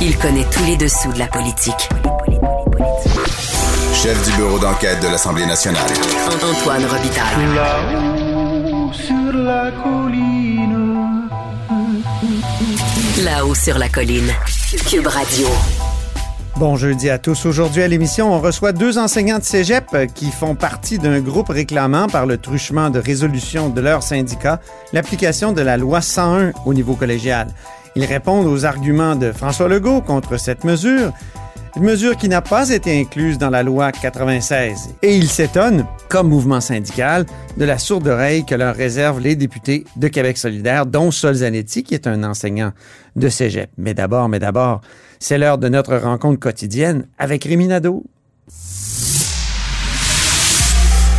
Il connaît tous les dessous de la politique. Chef du bureau d'enquête de l'Assemblée nationale. Antoine Robitaille. Là-haut sur la colline. Là-haut sur la colline. Cube Radio. Bon jeudi à tous. Aujourd'hui à l'émission, on reçoit deux enseignants de cégep qui font partie d'un groupe réclamant par le truchement de résolution de leur syndicat l'application de la loi 101 au niveau collégial. Ils répondent aux arguments de François Legault contre cette mesure, une mesure qui n'a pas été incluse dans la loi 96. Et ils s'étonnent, comme mouvement syndical, de la sourde oreille que leur réservent les députés de Québec solidaire, dont Sol Zanetti, qui est un enseignant de cégep. Mais d'abord, mais d'abord, c'est l'heure de notre rencontre quotidienne avec Rémi.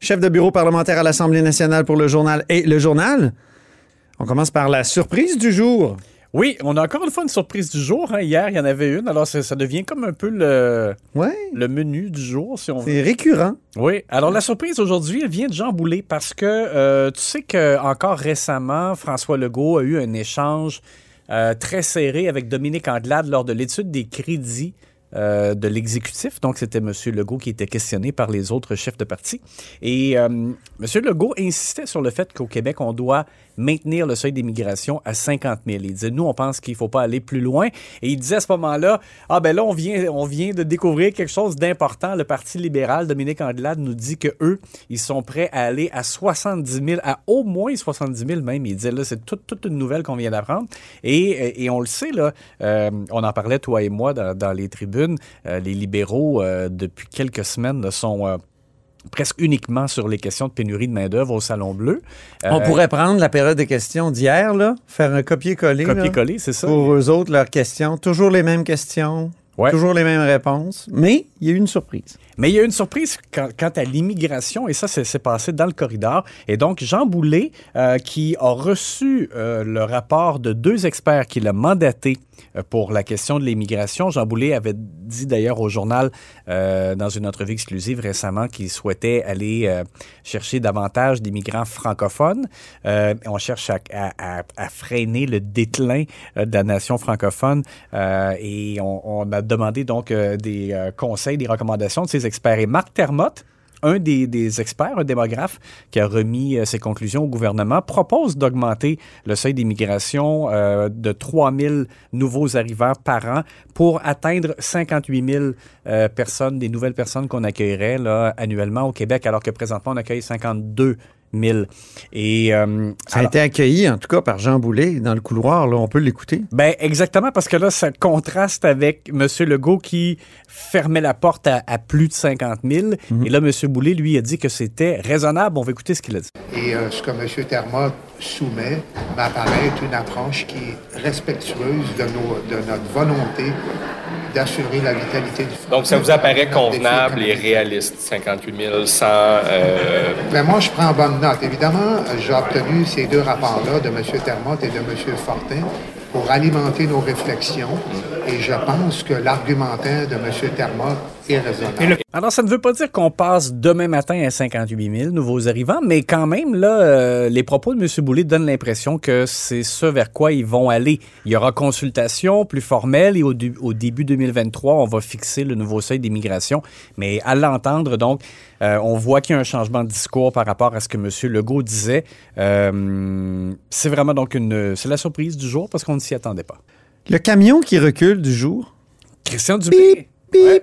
Chef de bureau parlementaire à l'Assemblée nationale pour le journal et le journal. On commence par la surprise du jour. Oui, on a encore une fois une surprise du jour. hein. Hier, il y en avait une. Alors, ça, ça devient comme un peu le, Ouais, le menu du jour, si on veut. c'est récurrent. Oui. Alors, la surprise aujourd'hui, elle vient de Jean Boulet parce que euh, tu sais que encore récemment, François Legault a eu un échange euh, très serré avec Dominique Anglade lors de l'étude des crédits euh, de l'exécutif. Donc, c'était M. Legault qui était questionné par les autres chefs de parti. Et euh, M. Legault insistait sur le fait qu'au Québec, on doit maintenir le seuil d'immigration à 50 000. Il disait, nous, on pense qu'il ne faut pas aller plus loin. Et il disait à ce moment-là, ah ben là, on vient, on vient de découvrir quelque chose d'important. Le Parti libéral, Dominique Anglade, nous dit que eux, ils sont prêts à aller à 70 000, à au moins 70 000 même. Il disait, là, c'est toute, une nouvelle qu'on vient d'apprendre. Et, et on le sait, là, euh, on en parlait, toi et moi, dans les tribunes. Euh, les libéraux, euh, depuis quelques semaines, sont... euh, presque uniquement sur les questions de pénurie de main-d'œuvre au Salon Bleu. On pourrait prendre la période de questions d'hier, là, faire un copier-coller. copier-coller, c'est ça? Pour eux autres, leurs questions. Toujours les mêmes questions. Ouais. Toujours les mêmes réponses. Mais il y a eu une surprise. Mais il y a une surprise quant à l'immigration, et ça, c'est passé dans le corridor. Et donc, Jean Boulet, euh, qui a reçu euh, le rapport de deux experts qui l'a mandaté euh, pour la question de l'immigration. Jean Boulet avait dit d'ailleurs au journal, dans une entrevue exclusive récemment, qu'il souhaitait aller chercher davantage d'immigrants francophones. On cherche à, freiner le déclin de la nation francophone et on, on a demandé donc des conseils, des recommandations de ces experts. Et Marc Termotte, un des, experts, un démographe qui a remis euh, ses conclusions au gouvernement, propose d'augmenter le seuil d'immigration euh, de 3 000 nouveaux arrivants par an pour atteindre 58 000 euh, personnes, des nouvelles personnes qu'on accueillerait annuellement au Québec, alors que présentement, on accueille 52 000. Et, euh, Ça a alors- été accueilli, en tout cas, par Jean Boulet dans le couloir. Là, on peut l'écouter. ben exactement parce que là ça contraste avec M. Legault qui fermait la porte à, à plus de 50 000 et là M. Boulay lui a dit que c'était raisonnable. On va écouter ce qu'il a dit. Et euh, ce que M. Terma soumet m'apparaît être une approche qui est respectueuse de, nos, de notre volonté d'assurer la vitalité du Donc, ça vous apparaît convenable et réaliste, 58 000, sans... euh, Ben, moi, je prends bonne note. Évidemment, j'ai obtenu ces deux rapports-là de M. Termotte et de M. Fortin pour alimenter nos réflexions. Et je pense que l'argumentaire de M. Termotte raisonnable. Alors ça ne veut pas dire qu'on passe demain matin à 58 000 nouveaux arrivants, mais quand même là, euh, les propos de M. Boulay donnent l'impression que c'est ce vers quoi ils vont aller. Il y aura consultation plus formelle et au, du- au début 2023, on va fixer le nouveau seuil d'immigration. Mais à l'entendre, donc, euh, on voit qu'il y a un changement de discours par rapport à ce que M. Legault disait. Euh, c'est vraiment donc une, c'est la surprise du jour parce qu'on ne s'y attendait pas. Le camion qui recule du jour. Christian Dubé. Bip, bip. Ouais.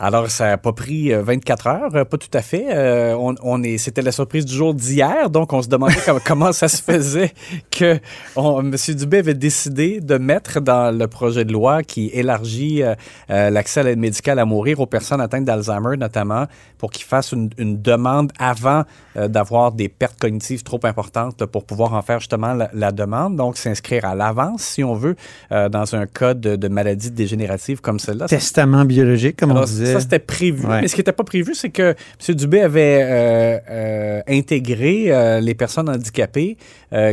Alors, ça n'a pas pris euh, 24 heures, euh, pas tout à fait. Euh, on, on est, c'était la surprise du jour d'hier, donc on se demandait comment, comment ça se faisait que on- M. Dubé avait décidé de mettre dans le projet de loi qui élargit euh, euh, l'accès à l'aide médicale à mourir aux personnes atteintes d'Alzheimer, notamment, pour qu'ils fassent une, une demande avant euh, d'avoir des pertes cognitives trop importantes pour pouvoir en faire justement la, la demande. Donc, s'inscrire à l'avance, si on veut, euh, dans un cas de, de maladie dégénérative comme celle-là. Testament biologique, comme on alors, ça, c'était prévu. Ouais. Mais ce qui n'était pas prévu, c'est que M. Dubé avait euh, euh, intégré euh, les personnes handicapées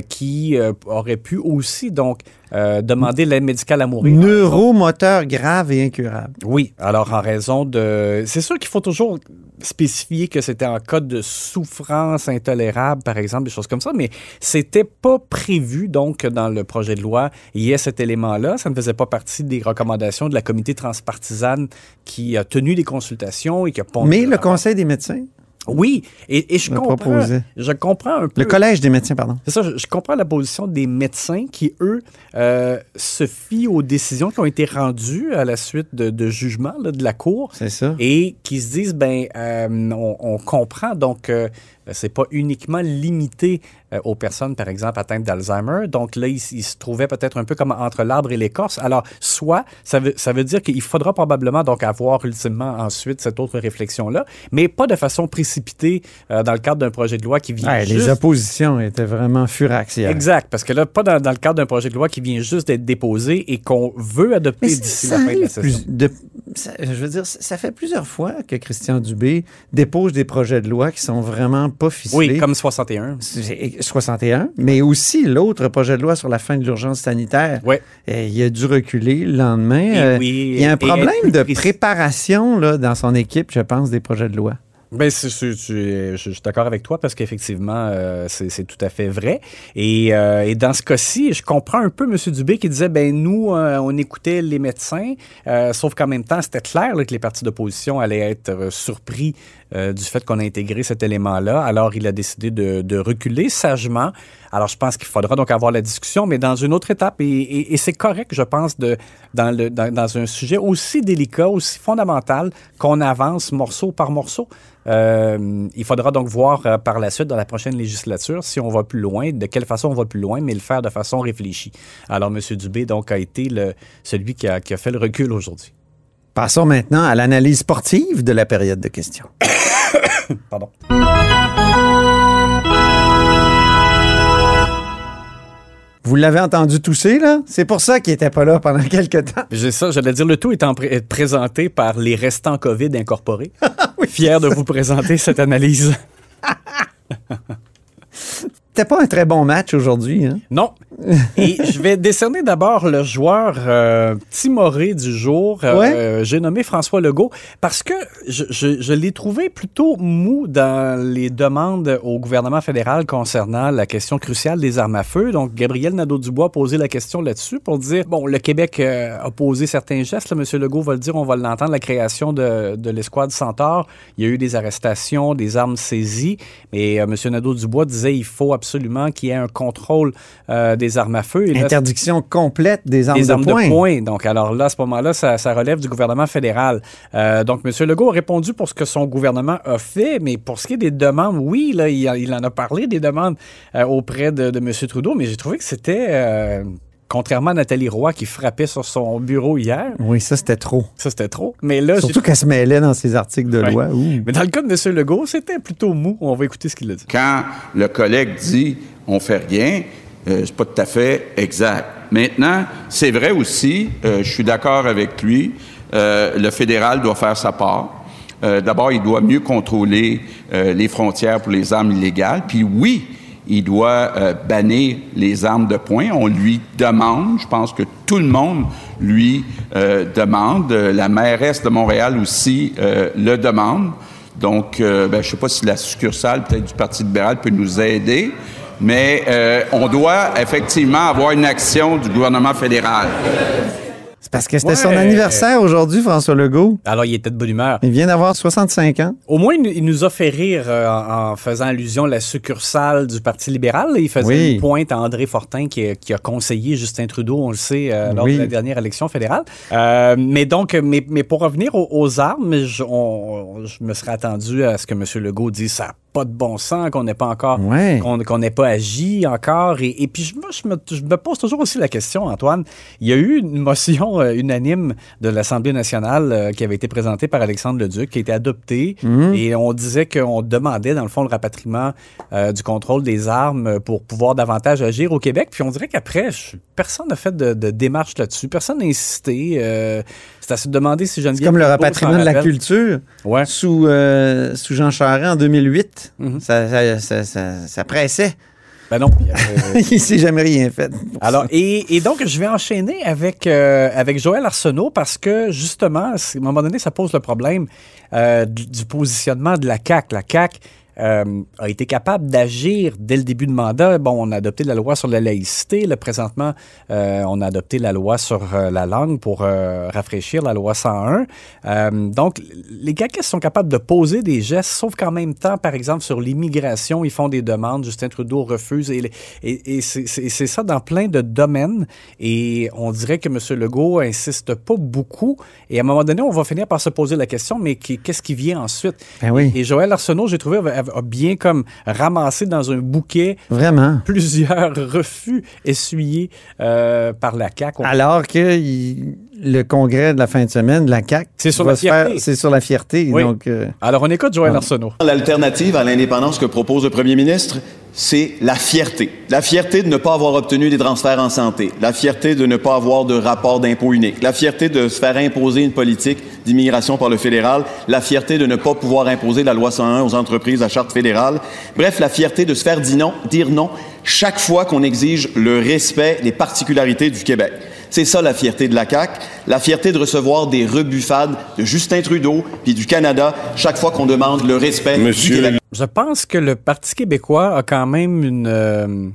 qui euh, auraient pu aussi donc euh, demander l'aide médicale à mourir. Neuromoteur grave et incurable. Oui, alors en raison de... C'est sûr qu'il faut toujours spécifier que c'était en cas de souffrance intolérable, par exemple, des choses comme ça, mais c'était pas prévu, donc, dans le projet de loi, il y ait cet élément-là. Ça ne faisait pas partie des recommandations de la comité transpartisane qui a tenu des consultations et qui a pondé Mais le. Conseil des médecins, Oui, et, et je comprends, je comprends un peu... le Collège des médecins, pardon. C'est ça, je, je comprends la position des médecins qui, eux, euh, se fient aux décisions qui ont été rendues à la suite de, de jugements là, de la Cour C'est ça. et qui se disent, ben, euh, on, on comprend donc euh, c'est pas uniquement limité euh, aux personnes, par exemple, atteintes d'Alzheimer. Donc là, il, se trouvait peut-être un peu comme entre l'arbre et l'écorce. Alors, soit, ça veut, ça veut dire qu'il faudra probablement donc avoir ultimement ensuite cette autre réflexion-là, mais pas de façon précipitée euh, dans le cadre d'un projet de loi qui vient Ouais, juste... Les oppositions étaient vraiment furax hier. Exact, parce que là, pas dans, dans le cadre d'un projet de loi qui vient juste d'être déposé et qu'on veut adopter d'ici la fin de la session. de- ça- je veux dire, ça fait plusieurs fois que Christian Dubé dépose des projets de loi qui sont vraiment pas ficelés. Oui, comme 61. C'est- 61, mais aussi l'autre projet de loi sur la fin de l'urgence sanitaire. Ouais. Euh, il a dû reculer le lendemain. Et Euh, oui, il y a un et problème de préparation là, dans son équipe, je pense, des projets de loi. C'est- c'est- c'est- je, suis d'accord avec toi parce qu'effectivement, euh, c'est tout à fait vrai. Et, euh, et dans ce cas-ci, je comprends un peu M. Dubé qui disait, ben nous, euh, on écoutait les médecins, sauf qu'en même temps, c'était clair que les partis d'opposition allaient être surpris du fait qu'on a intégré cet élément-là. Alors, il a décidé de reculer sagement. Alors, je pense qu'il faudra donc avoir la discussion, mais dans une autre étape. Et, et- et c'est correct, je pense, de, dans, le, dans, dans un sujet aussi délicat, aussi fondamental, qu'on avance morceau par morceau. Euh, il faudra donc voir euh, par la suite, dans la prochaine législature, si on va plus loin, de quelle façon on va plus loin, mais le faire de façon réfléchie. Alors, M. Dubé, donc, a été le, celui qui a, qui a fait le recul aujourd'hui. Passons maintenant à l'analyse sportive de la période de questions. Pardon. Vous l'avez entendu tousser, là? C'est pour ça qu'il n'était pas là pendant quelques temps. J'ai ça, j'allais dire, le tout étant pré- présenté par les restants COVID incorporés. Fier de vous présenter cette analyse. C'était pas un très bon match aujourd'hui, hein? Non. Et je vais décerner d'abord le joueur euh, timoré du jour. Euh, Ouais. euh, J'ai nommé François Legault parce que je, je- je l'ai trouvé plutôt mou dans les demandes au gouvernement fédéral concernant la question cruciale des armes à feu. Donc, Gabriel Nadeau-Dubois a posé la question là-dessus pour dire, bon, le Québec euh, a posé certains gestes. Là, M. Legault va le dire, on va l'entendre, la création de, de l'escouade Centaure. Il y a eu des arrestations, des armes saisies. Mais euh, M. Nadeau-Dubois disait, il faut absolument qu'il y ait un contrôle euh, des armes à feu. Et là, Interdiction complète des armes, des armes de poing. de poing. Donc, alors là, à ce moment-là, ça, ça relève du gouvernement fédéral. Euh, donc, M. Legault a répondu pour ce que son gouvernement a fait, mais pour ce qui est des demandes, oui, là, il, a- il en a parlé des demandes euh, auprès de, de M. Trudeau, mais j'ai trouvé que c'était, euh, contrairement à Nathalie Roy qui frappait sur son bureau hier, Oui, ça, c'était trop. ça c'était trop. Mais là, Surtout qu'elle se mêlait dans ses articles de Ouais. loi. Ouh. Mais dans le cas de M. Legault, c'était plutôt mou. On va écouter ce qu'il a dit. Quand le collègue dit on fait rien, euh, c'est pas tout à fait exact. Maintenant, c'est vrai aussi, euh, je suis d'accord avec lui, euh, le fédéral doit faire sa part. Euh, D'abord, il doit mieux contrôler euh, les frontières pour les armes illégales. Puis oui, il doit euh, bannir les armes de poing. On lui demande, je pense que tout le monde lui demande. La mairesse de Montréal aussi le demande. Donc, ben, je ne sais pas si la succursale peut-être du Parti libéral peut nous aider, mais euh, on doit effectivement avoir une action du gouvernement fédéral. C'est parce que c'était Ouais. son anniversaire aujourd'hui, François Legault. Alors, il était de bonne humeur. Il vient d'avoir 65 ans. Au moins, il nous- a fait rire euh, en, en faisant allusion à la succursale du Parti libéral. Il faisait Oui. une pointe à André Fortin qui, a- qui a conseillé Justin Trudeau, on le sait, euh, lors Oui. de la dernière élection fédérale. Euh, mais donc, mais, mais pour revenir aux, aux armes, je, on- je me serais attendu à ce que M. Legault dise ça n'a pas de bon sens, qu'on n'ait pas encore, Ouais. qu'on n'ait pas agi encore. Et, et puis, je, moi, je me, je me pose toujours aussi la question, Antoine. Il y a eu une motion euh, unanime de l'Assemblée nationale euh, qui avait été présentée par Alexandre Leduc, qui a été adoptée. Mhm. Et on disait qu'on demandait, dans le fond, le rapatriement euh, du contrôle des armes pour pouvoir davantage agir au Québec. Puis on dirait qu'après, personne n'a fait de, de démarche là-dessus. Personne n'a insisté. Euh, c'est à se demander si Geneviève C'est comme le rapatriement de la culture Ouais. sous, euh, sous Jean Charest en 2008. Mhm. ça, ça, ça, ça- ça pressait. Ben non. avait- Il s'est jamais rien fait. Alors, et, et donc, je vais enchaîner avec, euh, avec Joël Arsenault parce que, justement, à un moment donné, ça pose le problème euh, du, du positionnement de la CAQ. La CAQ euh, a été capable d'agir dès le début de mandat. Bon, on a adopté la loi sur la laïcité. Là, présentement, euh, on a adopté la loi sur euh, la langue pour rafraîchir la loi 101. Euh, donc, les caquistes sont capables de poser des gestes, sauf qu'en même temps, par exemple, sur l'immigration, ils font des demandes. Justin Trudeau refuse. Et, et, et c'est ça dans plein de domaines. Et on dirait que M. Legault insiste pas beaucoup. Et à un moment donné, on va finir par se poser la question, mais qui- qu'est-ce qui vient ensuite? Ben oui. Et Joël Arsenault, j'ai trouvé, a, bien comme ramassé dans un bouquet Vraiment? plusieurs refus essuyés euh, par la CAQ. Alors que il- le congrès de la fin de semaine de la CAQ, C'est sur la fierté. C'est sur la fierté. Oui. Donc, euh, Alors, on écoute Joël Arsenault. L'alternative à l'indépendance que propose le premier ministre, c'est la fierté. La fierté de ne pas avoir obtenu des transferts en santé. La fierté de ne pas avoir de rapport d'impôt unique. La fierté de se faire imposer une politique d'immigration par le fédéral. La fierté de ne pas pouvoir imposer la loi 101 aux entreprises à charte fédérale. Bref, la fierté de se faire dire non, dire non chaque fois qu'on exige le respect des particularités du Québec. C'est ça la fierté de la CAQ, la fierté de recevoir des rebuffades de Justin Trudeau puis du Canada chaque fois qu'on demande le respect du Québec. Je pense que le Parti québécois a quand même une, euh,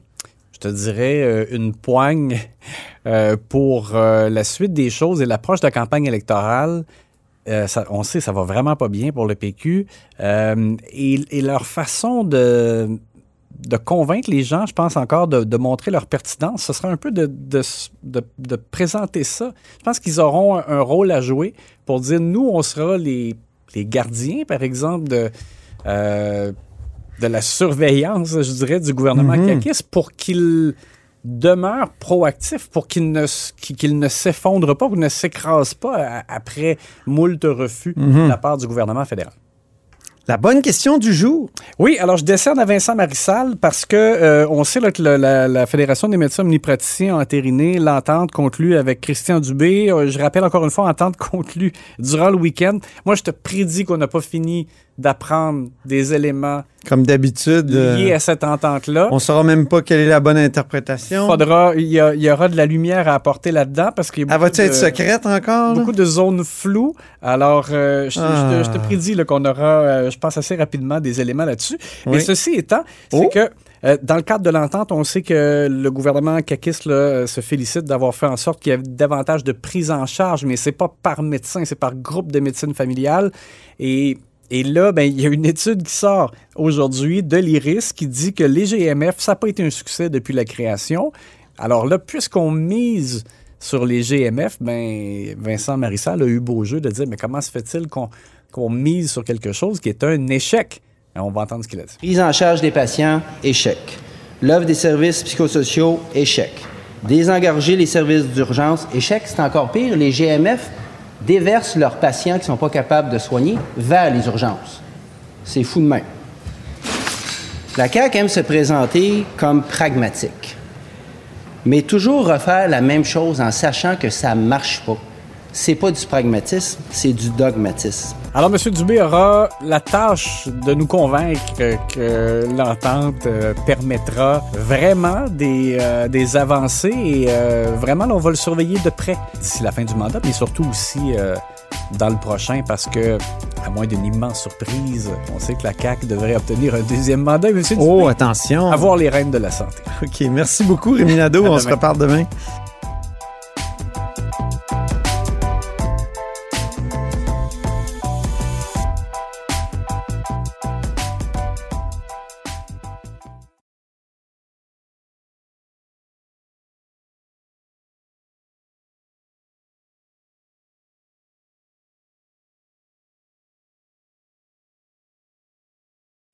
je te dirais, euh, une poigne euh, pour euh, la suite des choses et l'approche de la campagne électorale. Euh, ça- on sait, ça va vraiment pas bien pour le PQ. Euh, et, et leur façon de, de convaincre les gens, je pense encore, de, de montrer leur pertinence, ce sera un peu de, de, de- de présenter ça. Je pense qu'ils auront un, un rôle à jouer pour dire, nous, on sera les, les gardiens, par exemple, de, euh, de la surveillance, je dirais, du gouvernement caquiste pour qu'il demeure proactif, pour qu'il ne, qu'il s'effondre pas, qu'il ne s'écrase pas après moult refus Mhm. de la part du gouvernement fédéral. La bonne question du jour. Oui, alors je décerne à Vincent Marissal parce que euh, on sait que la Fédération des médecins omnipraticiens a entériné l'entente conclue avec Christian Dubé. Euh, je rappelle encore une fois, entente conclue durant le week-end. Moi, je te prédis qu'on n'a pas fini d'apprendre des éléments Comme d'habitude, euh, liés à cette entente-là. on saura même pas quelle est la bonne interprétation. Faudra, il y, a- il y aura de la lumière à apporter là-dedans parce qu'il y a Elle beaucoup va-tu être secrète encore? beaucoup de zones floues. Alors, euh, je, je te, je te Ah. prédis qu'on aura, euh, je pense, assez rapidement des éléments là-dessus. Mais ceci étant, c'est Oh. que euh, dans le cadre de l'entente, on sait que le gouvernement caquiste là, se félicite d'avoir fait en sorte qu'il y ait davantage de prise en charge, mais c'est pas par médecin, c'est par groupe de médecine familiale. Et et là, ben, il y a une étude qui sort aujourd'hui de l'IRIS qui dit que les GMF, ça n'a pas été un succès depuis la création. Alors là, puisqu'on mise sur les GMF, ben, Vincent Marissal a eu beau jeu de dire, mais comment se fait-il qu'on mise sur quelque chose qui est un échec? Et on va entendre ce qu'il a dit. Prise en charge des patients, échec. L'offre des services psychosociaux, échec. Désengorger les services d'urgence, échec. C'est encore pire. Les GMF déversent leurs patients qui ne sont pas capables de soigner vers les urgences. C'est fou de même. La CAQ aime se présenter comme pragmatique, mais toujours refaire la même chose en sachant que ça ne marche pas. C'est pas du pragmatisme, c'est du dogmatisme. Alors, M. Dubé aura la tâche de nous convaincre que, l'entente euh, permettra vraiment des, euh, des avancées et euh, vraiment, là, on va le surveiller de près d'ici la fin du mandat, mais surtout aussi euh, dans le prochain parce que, à moins d'une immense surprise, on sait que la CAQ devrait obtenir un deuxième mandat. Et M. Dubé, Oh, attention. avoir les rênes de la santé. OK, merci beaucoup, Rémi Nadeau. À On se reparle demain.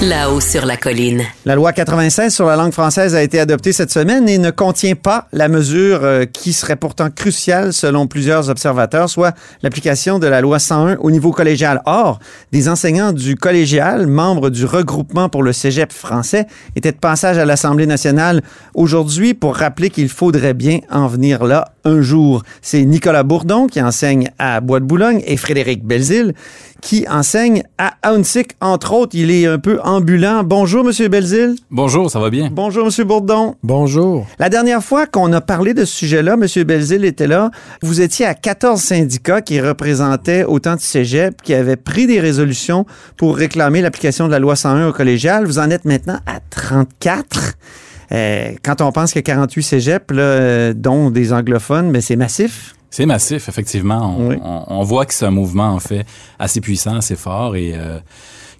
Là-haut sur la colline. La loi 96 sur la langue française a été adoptée cette semaine et ne contient pas la mesure euh, qui serait pourtant cruciale selon plusieurs observateurs, soit l'application de la loi 101 au niveau collégial. Or, des enseignants du collégial, membres du regroupement pour le cégep français, étaient de passage à l'Assemblée nationale aujourd'hui pour rappeler qu'il faudrait bien en venir là un jour. C'est Nicolas Bourdon qui enseigne à Bois-de-Boulogne et Frédéric Belzile qui enseigne à Haunsick, entre autres. Il est un peu ambulant. Bonjour, Monsieur Belzile. Bonjour, ça va bien? Bonjour, Monsieur Bourdon. Bonjour. La dernière fois qu'on a parlé de ce sujet-là, Monsieur Belzile était là. Vous étiez à 14 syndicats qui représentaient autant de cégep, qui avaient pris des résolutions pour réclamer l'application de la loi 101 au collégial. Vous en êtes maintenant à 34. Euh, quand on pense qu'il y a 48 cégeps, là, euh, dont des anglophones, mais c'est massif. C'est massif, effectivement. On, on, on voit que c'est un mouvement, en fait, assez puissant, assez fort et euh,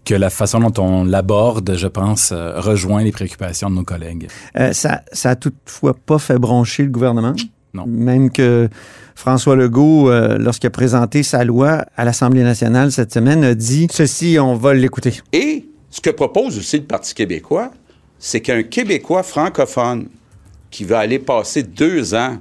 que la façon dont on l'aborde, je pense, euh, rejoint les préoccupations de nos collègues. Euh, ça, ça a toutefois pas fait broncher le gouvernement. Non. Même que François Legault, euh, lorsqu'il a présenté sa loi à l'Assemblée nationale cette semaine, a dit ceci, on va l'écouter. Et ce que propose aussi le Parti québécois, c'est qu'un Québécois francophone qui va aller passer deux ans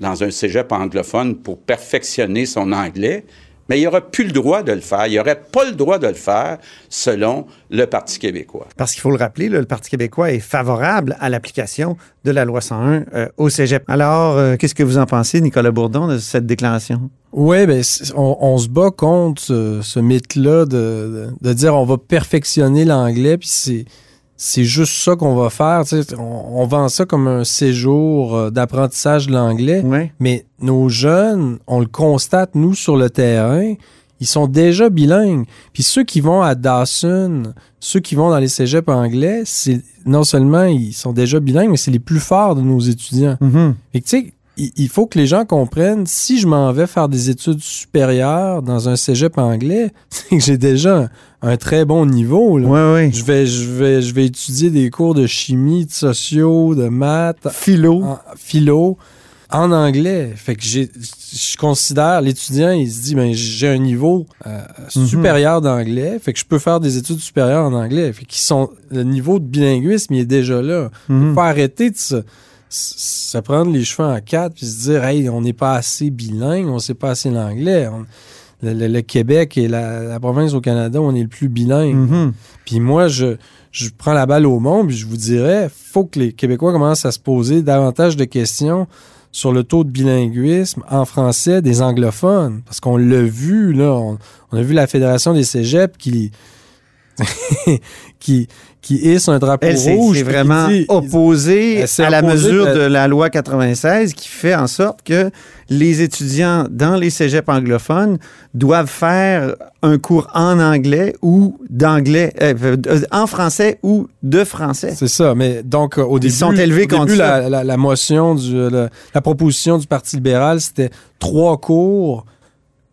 dans un cégep anglophone pour perfectionner son anglais, mais il n'aura plus le droit de le faire. Il n'aurait pas le droit de le faire selon le Parti québécois. Parce qu'il faut le rappeler, là, le Parti québécois est favorable à l'application de la loi 101 euh, au cégep. Alors, euh, qu'est-ce que vous en pensez, Nicolas Bourdon, de cette déclaration? Oui, ben, on, on, se bat contre ce, ce mythe-là de, de, de, dire on va perfectionner l'anglais, puis c'est c'est juste ça qu'on va faire. On, on, vend ça comme un séjour euh, d'apprentissage de l'anglais. Ouais. Mais nos jeunes, on le constate, nous, sur le terrain, ils sont déjà bilingues. Puis ceux qui vont à Dawson, ceux qui vont dans les cégeps anglais, c'est non seulement ils sont déjà bilingues, mais c'est les plus forts de nos étudiants. Mm -hmm. Et tu sais, il faut que les gens comprennent, si je m'en vais faire des études supérieures dans un cégep anglais, c'est que j'ai déjà un, un, très bon niveau. Là. Ouais, ouais. Je, vais, je, vais, je vais étudier des cours de chimie, de sociaux, de maths. Philo. En, philo. En anglais. Fait que j'ai, je considère, l'étudiant, il se dit, ben, j'ai un niveau euh, Mhm. supérieur d'anglais. Fait que je peux faire des études supérieures en anglais. Fait qu'ils sont, le niveau de bilinguisme, il est déjà là. Il faut arrêter de se se prendre les cheveux en quatre puis se dire hey on n'est pas assez bilingue on sait pas assez l'anglais. Le, le, le, Québec est la, la, province au Canada où on est le plus bilingue. Mm -hmm. puis moi je je prends la balle au monde puis je vous dirais faut que les Québécois commencent à se poser davantage de questions sur le taux de bilinguisme en français des anglophones. Parce qu'on l'a vu là on, on, a vu la fédération des cégeps qui qui qui hisse un drapeau Elle, rouge. C'est vraiment dit, opposé à la mesure de... de la loi 96 qui fait en sorte que les étudiants dans les cégeps anglophones doivent faire un cours en anglais ou d'anglais, euh, en français ou de français. C'est ça, mais donc au Ils début, sont élevés au début, la, la, la, motion, du, la, la, proposition du Parti libéral, c'était trois cours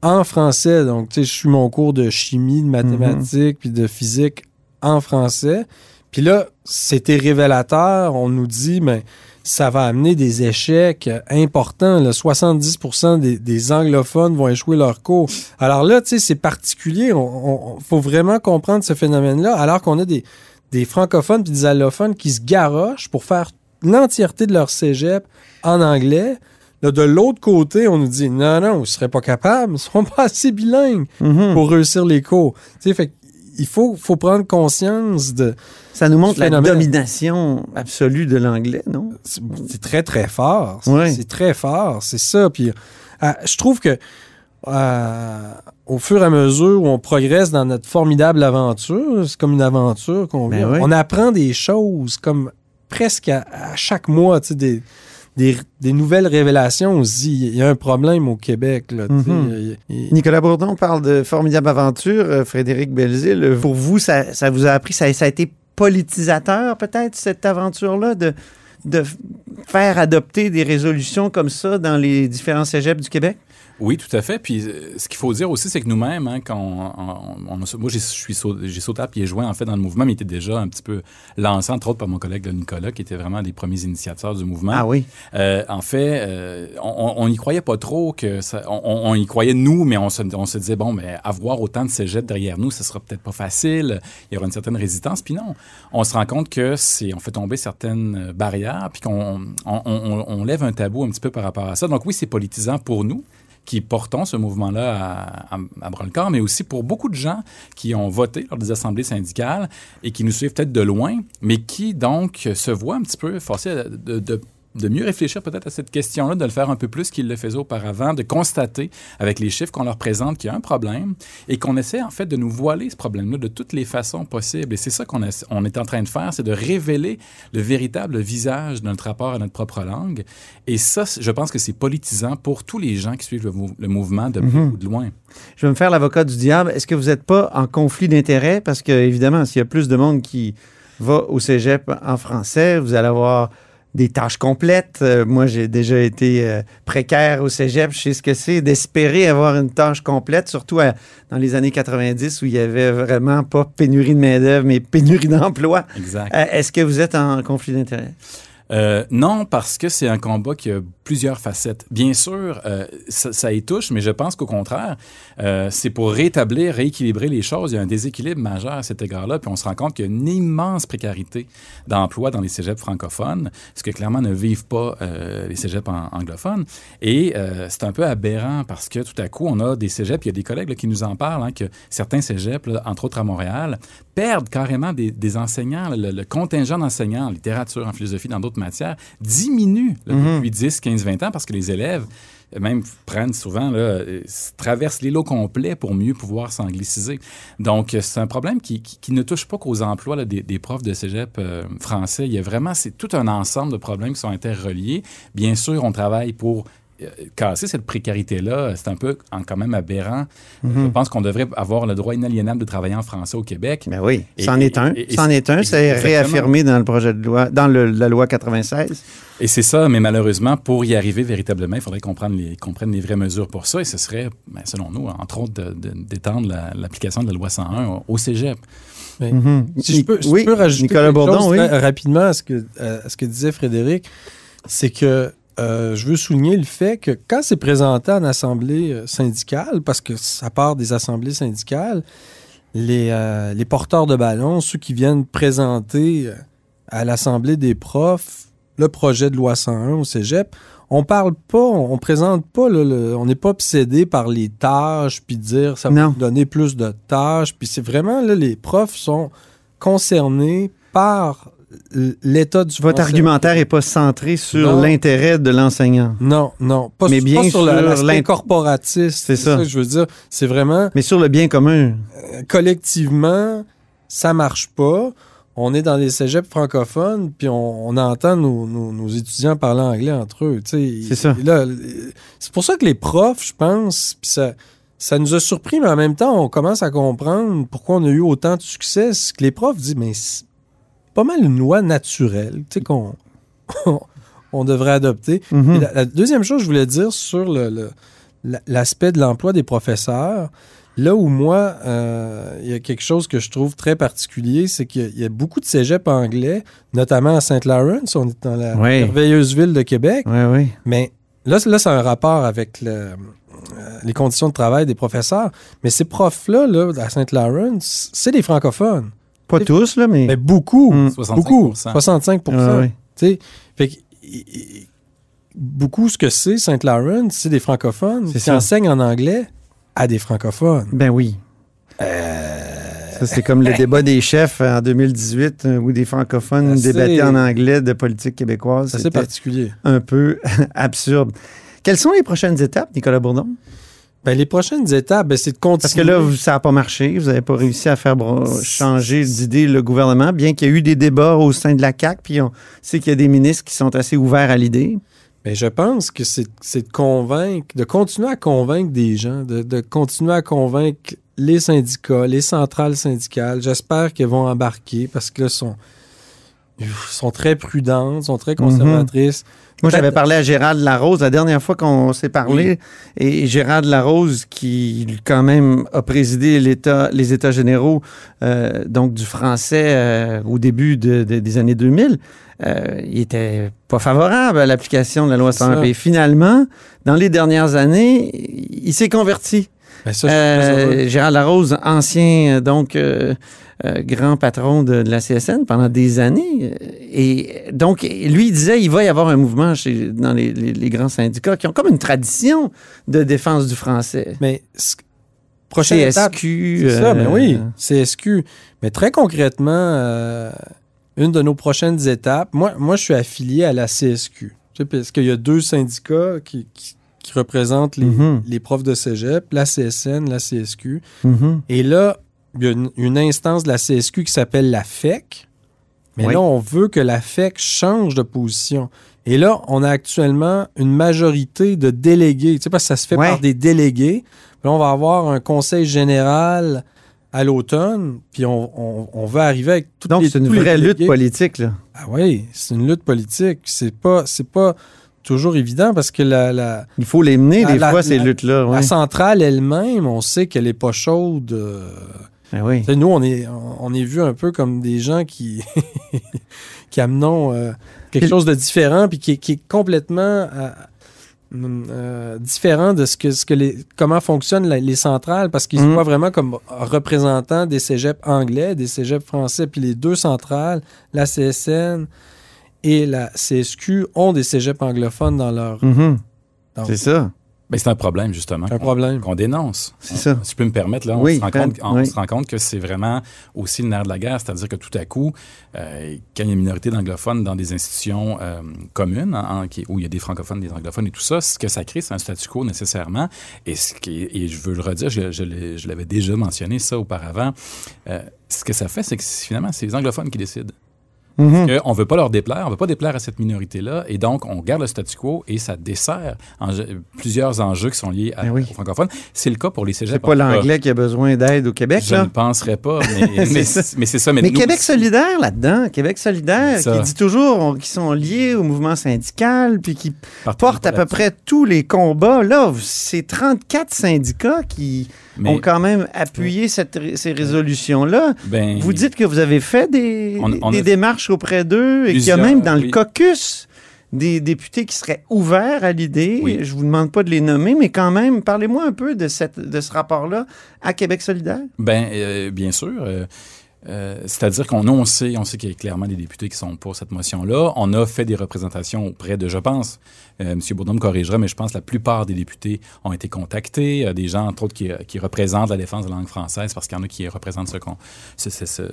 en français. Donc, tu sais, je suis mon cours de chimie, de mathématiques, mm -hmm. puis de physique en français. Puis là, c'était révélateur. On nous dit, mais ça va amener des échecs importants. Là. 70 des, des, anglophones vont échouer leur cours. Alors là, tu sais, c'est particulier. Il faut vraiment comprendre ce phénomène-là, alors qu'on a des, des francophones et des allophones qui se garochent pour faire l'entièreté de leur cégep en anglais. Là, de l'autre côté, on nous dit non, non, vous ne serez pas capables, ils ne sont pas assez bilingues mm -hmm. pour réussir les cours. Tu sais, fait il faut, faut prendre conscience de. Ça nous montre la domination absolue de l'anglais, non? C'est très, très fort. Ouais. C'est très fort, c'est ça. Puis euh, je trouve que euh, au fur et à mesure où on progresse dans notre formidable aventure, c'est comme une aventure qu'on vit. Oui. On apprend des choses comme presque à, à chaque mois, tu sais, des, des, des, nouvelles révélations aussi. Il y a un problème au Québec. Là, mm -hmm. il, Nicolas Bourdon parle de formidable aventure. Euh, Frédéric Belzile, pour vous, ça, ça, vous a appris, ça, ça a été politisateur peut-être, cette aventure-là, de, de faire adopter des résolutions comme ça dans les différents cégeps du Québec? Oui, tout à fait. Puis euh, ce qu'il faut dire aussi, c'est que nous-mêmes, hein, quand on, on- on- moi j'ai sauté, j'ai sauté à pieds joints en fait dans le mouvement, mais il était déjà un petit peu lancé, entre autres par mon collègue Nicolas, qui était vraiment des premiers initiateurs du mouvement. Ah oui. Euh, en fait, euh, on- n'y croyait pas trop que ça, on, on- y croyait nous, mais on se, on se disait bon, mais avoir autant de cégeps derrière nous, ce sera peut-être pas facile. Il y aura une certaine résistance. Puis non, on se rend compte que c'est, on fait tomber certaines barrières, puis qu'on on, on- on lève un tabou un petit peu par rapport à ça. Donc oui, c'est politisant pour nous qui portons ce mouvement-là à, à, à bras-le-corps, mais aussi pour beaucoup de gens qui ont voté lors des assemblées syndicales et qui nous suivent peut-être de loin, mais qui donc se voient un petit peu forcés de- de mieux réfléchir peut-être à cette question-là, de le faire un peu plus qu'ils le faisaient auparavant, de constater avec les chiffres qu'on leur présente qu'il y a un problème et qu'on essaie en fait de nous voiler ce problème-là de toutes les façons possibles. Et c'est ça qu'on on est en train de faire, c'est de révéler le véritable visage de notre rapport à notre propre langue. Et ça, je pense que c'est politisant pour tous les gens qui suivent le, mou- le mouvement de près Mhm. ou de loin. Je vais me faire l'avocat du diable. Est-ce que vous n'êtes pas en conflit d'intérêts? Parce que, évidemment, s'il y a plus de monde qui va au cégep en français, vous allez avoir des tâches complètes. Euh, moi, j'ai déjà été euh, précaire au cégep. Je sais ce que c'est d'espérer avoir une tâche complète, surtout à- dans les années 90 où il y avait vraiment pas pénurie de main-d'œuvre, mais pénurie d'emploi. Exact. Euh, Est-ce que vous êtes en conflit d'intérêts? Non, parce que c'est un combat qui a plusieurs facettes. Bien sûr, euh, ça, ça y touche, mais je pense qu'au contraire, euh, c'est pour rétablir, rééquilibrer les choses. Il y a un déséquilibre majeur à cet égard-là, puis on se rend compte qu'il y a une immense précarité d'emploi dans les cégeps francophones, ce que clairement ne vivent pas euh, les cégeps anglophones. Et c'est un peu aberrant parce que tout à coup, on a des cégeps, il y a des collègues là, qui nous en parlent, hein, que certains cégeps, là, entre autres à Montréal, perdent carrément des, des enseignants. Le, le contingent d'enseignants en littérature, en philosophie, dans d'autres matières, diminue là, Mhm. depuis 10, 15, 20 ans parce que les élèves même prennent souvent, là, euh, traversent l'îlot complet pour mieux pouvoir s'angliciser. Donc, euh, c'est un problème qui, ne touche pas qu'aux emplois des, profs de cégep euh, français. Il y a vraiment, c'est tout un ensemble de problèmes qui sont interreliés. Bien sûr, on travaille pour casser cette précarité-là. C'est un peu en- quand même aberrant. Mhm. Je pense qu'on devrait avoir le droit inaliénable de travailler en français au Québec. Ben oui, c'en est un. C'en est un. C'est réaffirmé dans le projet de loi, dans le- la loi 96. Et c'est ça, mais malheureusement, pour y arriver véritablement, il faudrait qu'on prenne les, qu'on prenne les vraies mesures pour ça. Et ce serait, ben, selon nous, entre autres, d'étendre la- l'application de la loi 101 au, au cégep. Mhm. Si je peux, si Oui, je peux rajouter Nicolas quelque Bourdon, chose oui. très rapidement à ce, que, à- à ce que disait Frédéric, c'est que euh, je veux souligner le fait que quand c'est présenté en assemblée euh, syndicale, parce que ça part des assemblées syndicales, les, euh, les porteurs de ballon, ceux qui viennent présenter à l'assemblée des profs le projet de loi 101 au cégep, on parle pas, on, présente pas, le- le- on n'est pas obsédé par les tâches, puis dire ça va donner plus de tâches, puis c'est vraiment, là, les profs sont concernés par l'état du Votre français. argumentaire n'est pas centré sur l'intérêt de l'enseignant. Non, non. Pas, Mais pas bien sur l'aspect corporatiste. C'est ça. que je veux dire. C'est vraiment Mais sur le bien commun. euh, collectivement, ça marche pas. On est dans les cégeps francophones, puis on, on entend nos, nos- nos étudiants parler anglais entre eux. C'est ça. Euh, c'est pour ça que les profs, je pense, puis ça, ça nous a surpris, mais en même temps, on commence à comprendre pourquoi on a eu autant de succès. C'est que les profs disent, mais pas mal une loi naturelle, tu sais, qu'on on devrait adopter. Mhm. Et la, la deuxième chose que je voulais dire sur le- le- l'aspect de l'emploi des professeurs, là où moi, euh, il y a quelque chose que je trouve très particulier, c'est qu'il y a- il y, a beaucoup de cégeps anglais, notamment à Saint-Lawrence, on est dans la Oui. merveilleuse ville de Québec, Oui, oui. mais là, c'est- là c'est un rapport avec le- euh, les conditions de travail des professeurs. Mais ces profs-là, là, à Saint-Lawrence, c'est des francophones. Pas tous, là, mais. Mais beaucoup, Mm. 65%. beaucoup, 65 Ah oui. Tu sais, beaucoup ce que c'est Saint-Lawrence, c'est des francophones C'est qui enseignent en anglais à des francophones. Ben oui. Ça, c'est comme le débat des chefs en 2018 euh, où des francophones Assez- débattaient en anglais de politique québécoise. C'est particulier. un peu absurde. Quelles sont les prochaines étapes, Nicolas Bourdon? Ben, les prochaines étapes, ben, c'est de continuer. Parce que là, vous- ça n'a pas marché. Vous n'avez pas réussi à faire changer d'idée le gouvernement, bien qu'il y ait eu des débats au sein de la CAQ, puis on sait qu'il y a des ministres qui sont assez ouverts à l'idée. Ben, je pense que c'est de convaincre, de continuer à convaincre des gens, de, de continuer à convaincre les syndicats, les centrales syndicales. J'espère qu'ils vont embarquer parce que là, sont, sont très prudentes, sont très conservatrices. Moi, j'avais Peut-être- parlé à Gérald Larose la dernière fois qu'on s'est parlé. Et Gérald Larose, qui quand même a présidé les États généraux euh, donc du français euh, au début de- de- des années 2000, euh, il était pas favorable à l'application de la loi C'est 101. ça. Et finalement, dans les dernières années, il s'est converti. Ben, ça. Euh, Gérald Larose, ancien euh, donc euh, euh, grand patron de, de la CSN pendant des années, et donc lui il disait il va y avoir un mouvement chez, dans les, les- les grands syndicats qui ont comme une tradition de défense du français. Mais prochaine étape, CSQ, c'est ça, mais oui, CSQ. Mais très concrètement, une de nos prochaines étapes, moi, moi je suis affilié à la CSQ. Tu sais, parce qu'il y a deux syndicats qui, qui- qui représentent les, Mhm. les profs de cégep, la CSN, la CSQ. Mhm. Et là, il y a une, une instance de la CSQ qui s'appelle la FEC. Mais Oui. là, on veut que la FEC change de position. Et là, on a actuellement une majorité de délégués. Tu sais, parce que ça se fait Ouais. par des délégués. Puis là, on va avoir un conseil général à l'automne. Puis on, on- on va arriver avec toutes Donc les c'est une vraie lutte politique là. Ah oui, c'est une lutte politique. C'est pas, c'est pas toujours évident parce que la, la- Il faut les mener la- des la- fois ces la- luttes là. la centrale elle-même, on sait qu'elle est pas chaude. euh, Ben oui. nous, on est, on est vu un peu comme des gens qui, qui amenons euh, quelque chose de différent puis qui, est- qui est complètement euh, différent de ce que, ce que les, comment fonctionnent la- les centrales parce qu'ils se Mhm. voient vraiment comme représentants des cégeps anglais, des cégeps français. Puis les deux centrales, la CSN et la CSQ, ont des cégeps anglophones dans leur. Mhm. dans- C'est ça. Ben, c'est un problème, justement. Un problème. Qu'on dénonce. C'est ça. Si je peux me permettre, là, on, Oui, se, rend compte, on oui. se rend compte que c'est vraiment aussi le nerf de la guerre, c'est-à-dire que tout à coup, euh, quand il y a une minorité d'anglophones dans des institutions euh, communes, en- en- qui- où il y a des francophones, des anglophones et tout ça, ce que ça crée, c'est un statu quo nécessairement. Et, ce qui, et je veux le redire, je, je l'ai- je l'avais déjà mentionné ça auparavant, euh, ce que ça fait, c'est que finalement, c'est les anglophones qui décident. On ne veut pas leur déplaire, on ne veut pas déplaire à cette minorité-là, et donc on garde le statu quo et ça dessert plusieurs enjeux qui sont liés à- Ben oui. aux francophones. C'est le cas pour les cégeps. C'est pas l'anglais qui a besoin d'aide au Québec Je là. ne penserais pas, mais, mais, C'est ça. mais. Mais, Québec solidaire là-dedans, Québec solidaire, qui dit toujours qu'ils sont liés au mouvement syndical, puis qui porte à peu près tous les combats. Là, c'est 34 syndicats qui Mais- ont quand même appuyé cette ces résolutions-là. Ben, Vous dites que vous avez fait des, On- on des a- démarches auprès d'eux et qu'il y a même dans le caucus des députés qui seraient ouverts à l'idée. Oui. Je vous demande pas de les nommer, mais quand même, parlez-moi un peu de, cette, de ce rapport-là à Québec solidaire. Ben, euh, bien sûr. euh, euh, C'est-à-dire qu'on on sait, on sait qu'il y a clairement des députés qui sont pour cette motion-là. On a fait des représentations auprès de, je pense, M. Bourdon me corrigera, mais je pense que la plupart des députés ont été contactés. Euh, des gens, entre autres, qui, qui représentent la défense de la langue française, parce qu'il y en a qui représentent ce, ce, ce, ce,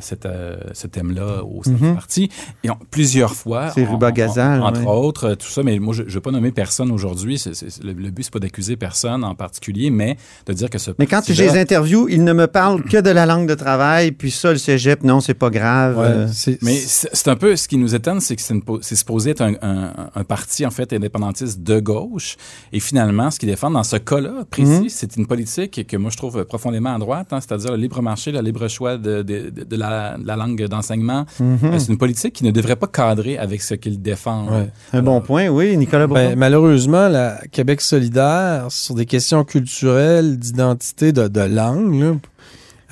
cet, euh, ce thème-là au sein du Mhm. parti. Et on- plusieurs fois, C'est Ruba Gazal, entre ouais. autres, euh, tout ça, mais moi, je ne vais pas nommer personne aujourd'hui. Le, le but, c'est pas d'accuser personne en particulier, mais de dire que ce Mais quand j'ai les interviews, ils ne me parlent que de la langue de travail, puis ça, le cégep, non, c'est pas grave. Ouais, Euh, Mais c'est un peu ce qui nous étonne, c'est que c'est supposé être un, un- un parti en fait indépendantiste de gauche, et finalement, ce qu'ils défendent dans ce cas-là précis, Mhm. c'est une politique que moi je trouve profondément à droite, hein, c'est-à-dire le libre marché, le libre choix de, de- de- de la, de la langue d'enseignement. Mhm. Euh, c'est une politique qui ne devrait pas cadrer avec ce qu'ils défendent. Ouais. un bon point, oui, Nicolas. Ben, malheureusement, la Québec solidaire, sur des questions culturelles, d'identité, de, de langue, là,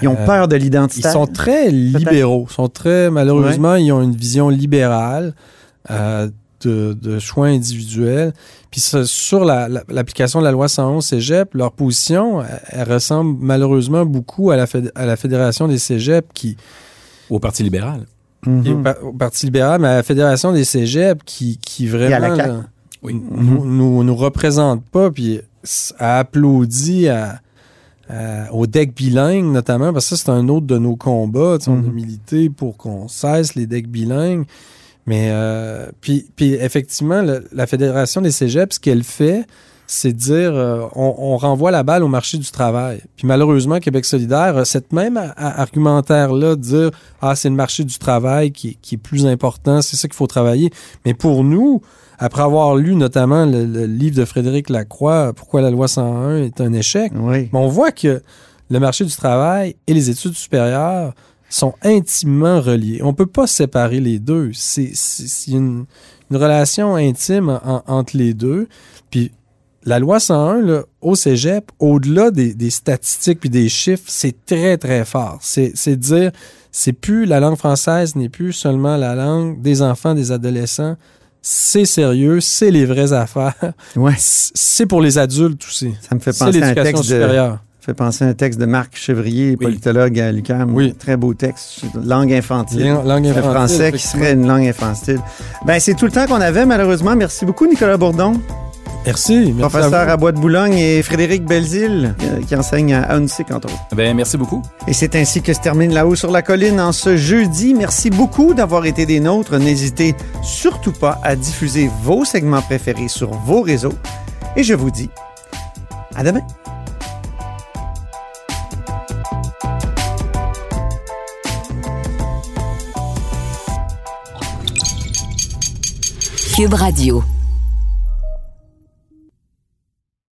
ils ont euh, peur de ils l'identité. sont très libéraux. Ils sont très, malheureusement, ils ont une vision libérale euh, de, de choix individuels. Puis ça, sur la- la- l'application de la loi 111 Cégep, leur position, elle, elle ressemble malheureusement beaucoup à la, à la Fédération des Cégeps qui, Au Parti libéral. Mhm. et au, pa- au Parti libéral, mais à la Fédération des Cégeps qui, qui à la vraiment CAQ. là, Oui. nous, nous, nous représente pas, puis a applaudi à, à- au deck bilingue notamment, parce que ça, c'est un autre de nos combats. Tu sais, On a Mhm. milité pour qu'on cesse les decks bilingues. Mais, euh, puis, puis effectivement, le- la Fédération des cégeps, ce qu'elle fait, c'est dire euh, on, on renvoie la balle au marché du travail. Puis malheureusement, Québec solidaire a cette même argumentaire-là de dire ah, c'est le marché du travail qui, est- qui est plus important, c'est ça qu'il faut travailler. Mais pour nous, après avoir lu notamment le, le livre de Frédéric Lacroix, Pourquoi la loi 101 est un échec, Oui. mais on voit que le marché du travail et les études supérieures sont intimement reliés. On peut pas séparer les deux. C'est une, une relation intime en- entre les deux. Puis la loi 101, là, au cégep, au-delà des, des statistiques puis des chiffres, c'est très, très fort. C'est dire, c'est plus la langue française n'est plus seulement la langue des enfants, des adolescents. C'est sérieux, c'est les vraies affaires. Ouais. C'est pour les adultes aussi. Ça me fait penser à un l'éducation texte de, supérieure. Fait penser à un texte de Marc Chevrier, politologue à l'UQAM. Oui. Très beau texte. Langue infantile. Langue- langue Le infantile, français qui serait une langue infantile. Ben, c'est tout le temps qu'on avait, malheureusement. Merci beaucoup, Nicolas Bourdon. Merci. merci Professeur à. Bois de Boulogne et Frédéric Belzile, euh, qui enseigne à UNSIC, entre autres. Ben, merci beaucoup. Et c'est ainsi que se termine là-haut sur la colline en ce jeudi. Merci beaucoup d'avoir été des nôtres. N'hésitez surtout pas à diffuser vos segments préférés sur vos réseaux. Et je vous dis à demain. Radio.